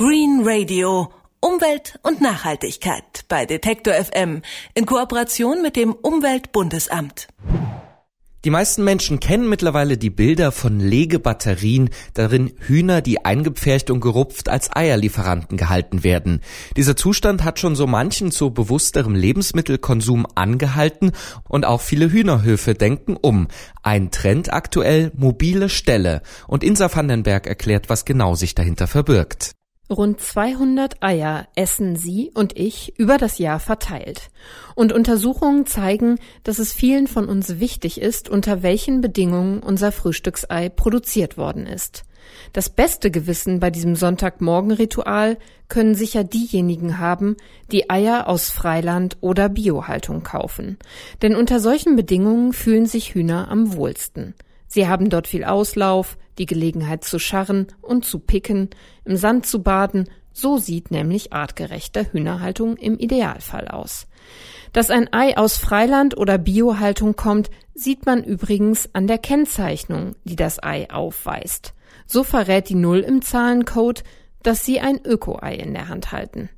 Green Radio Umwelt und Nachhaltigkeit bei Detektor FM in Kooperation mit dem Umweltbundesamt. Die meisten Menschen kennen mittlerweile die Bilder von Legebatterien, darin Hühner, die eingepfercht und gerupft als Eierlieferanten gehalten werden. Dieser Zustand hat schon so manchen zu bewussterem Lebensmittelkonsum angehalten und auch viele Hühnerhöfe denken um. Ein Trend aktuell mobile Ställe und Insa Vandenberg erklärt, was genau sich dahinter verbirgt. Rund 200 Eier essen sie und ich über das Jahr verteilt. Und Untersuchungen zeigen, dass es vielen von uns wichtig ist, unter welchen Bedingungen unser Frühstücksei produziert worden ist. Das beste Gewissen bei diesem Sonntagmorgenritual können sicher diejenigen haben, die Eier aus Freiland oder Biohaltung kaufen. Denn unter solchen Bedingungen fühlen sich Hühner am wohlsten. Sie haben dort viel Auslauf, die Gelegenheit zu scharren und zu picken, im Sand zu baden, so sieht nämlich artgerechte Hühnerhaltung im Idealfall aus. Dass ein Ei aus Freiland oder Biohaltung kommt, sieht man übrigens an der Kennzeichnung, die das Ei aufweist. So verrät die Null im Zahlencode, dass sie ein Öko-Ei in der Hand halten.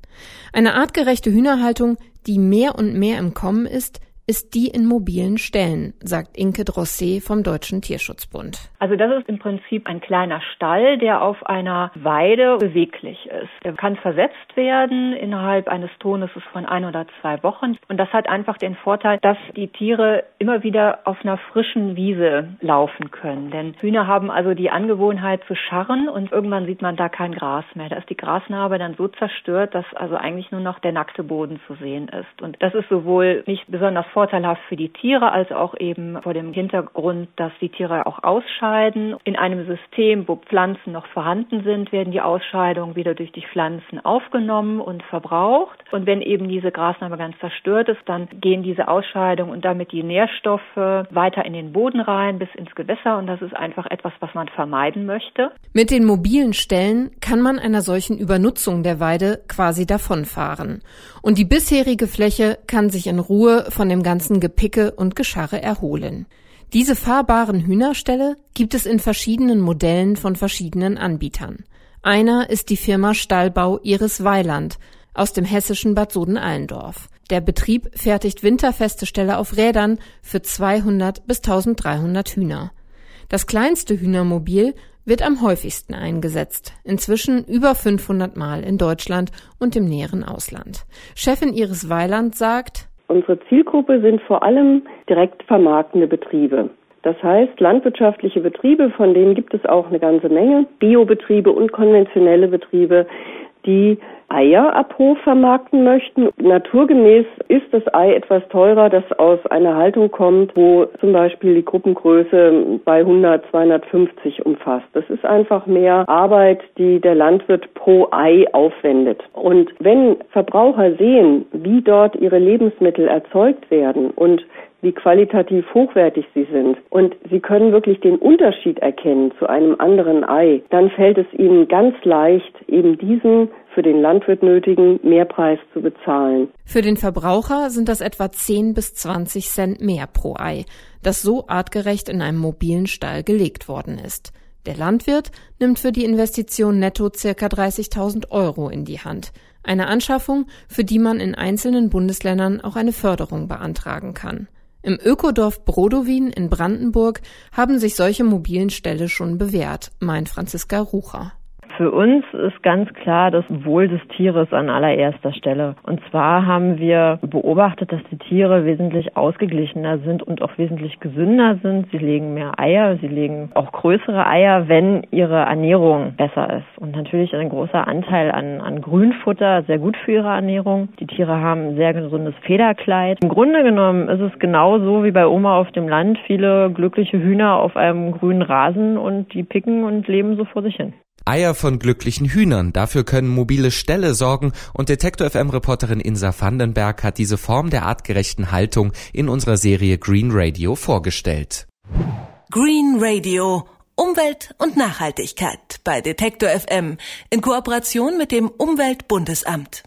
Eine artgerechte Hühnerhaltung, die mehr und mehr im Kommen ist, ist die in mobilen Ställen, sagt Inke Drosset vom Deutschen Tierschutzbund. Also das ist im Prinzip ein kleiner Stall, der auf einer Weide beweglich ist. Er kann versetzt werden innerhalb eines Tonusses von ein oder zwei Wochen. Und das hat einfach den Vorteil, dass die Tiere immer wieder auf einer frischen Wiese laufen können. Denn Hühner haben also die Angewohnheit zu scharren und irgendwann sieht man da kein Gras mehr. Da ist die Grasnarbe dann so zerstört, dass also eigentlich nur noch der nackte Boden zu sehen ist. Und das ist sowohl nicht besonders vorteilhaft für die Tiere, als auch eben vor dem Hintergrund, dass die Tiere auch ausscheiden. In einem System, wo Pflanzen noch vorhanden sind, werden die Ausscheidungen wieder durch die Pflanzen aufgenommen und verbraucht. Und wenn eben diese Grasnarbe ganz zerstört ist, dann gehen diese Ausscheidungen und damit die Nährstoffe weiter in den Boden rein bis ins Gewässer. Und das ist einfach etwas, was man vermeiden möchte. Mit den mobilen Stellen kann man einer solchen Übernutzung der Weide quasi davonfahren. Und die bisherige Fläche kann sich in Ruhe von dem ganzen Gepicke und Gescharre erholen. Diese fahrbaren Hühnerställe gibt es in verschiedenen Modellen von verschiedenen Anbietern. Einer ist die Firma Stallbau Iris Weiland aus dem hessischen Bad Soden-Allendorf. Der Betrieb fertigt winterfeste Ställe auf Rädern für 200 bis 1300 Hühner. Das kleinste Hühnermobil wird am häufigsten eingesetzt, inzwischen über 500 Mal in Deutschland und im näheren Ausland. Chefin Iris Weiland sagt, Unsere Zielgruppe sind vor allem direkt vermarktende Betriebe. Das heißt, landwirtschaftliche Betriebe, von denen gibt es auch eine ganze Menge, Biobetriebe und konventionelle Betriebe, die Eier ab Hof vermarkten möchten. Naturgemäß ist das Ei etwas teurer, das aus einer Haltung kommt, wo zum Beispiel die Gruppengröße bei 100, 250 umfasst. Das ist einfach mehr Arbeit, die der Landwirt pro Ei aufwendet. Und wenn Verbraucher sehen, wie dort ihre Lebensmittel erzeugt werden und wie qualitativ hochwertig sie sind und sie können wirklich den Unterschied erkennen zu einem anderen Ei, dann fällt es ihnen ganz leicht, eben diesen für den Landwirt nötigen Mehrpreis zu bezahlen. Für den Verbraucher sind das etwa 10 bis 20 Cent mehr pro Ei, das so artgerecht in einem mobilen Stall gelegt worden ist. Der Landwirt nimmt für die Investition netto circa 30.000 Euro in die Hand. Eine Anschaffung, für die man in einzelnen Bundesländern auch eine Förderung beantragen kann. Im Ökodorf Brodowin in Brandenburg haben sich solche mobilen Ställe schon bewährt, meint Franziska Rucher. Für uns ist ganz klar das Wohl des Tieres an allererster Stelle. Und zwar haben wir beobachtet, dass die Tiere wesentlich ausgeglichener sind und auch wesentlich gesünder sind. Sie legen mehr Eier, sie legen auch größere Eier, wenn ihre Ernährung besser ist. Und natürlich ein großer Anteil an, an Grünfutter, sehr gut für ihre Ernährung. Die Tiere haben ein sehr gesundes Federkleid. Im Grunde genommen ist es genauso wie bei Oma auf dem Land. Viele glückliche Hühner auf einem grünen Rasen und die picken und leben so vor sich hin. Eier von glücklichen Hühnern. Dafür können mobile Ställe sorgen und Detektor FM Reporterin Insa Vandenberg hat diese Form der artgerechten Haltung in unserer Serie Green Radio vorgestellt. Green Radio Umwelt und Nachhaltigkeit bei Detektor FM in Kooperation mit dem Umweltbundesamt.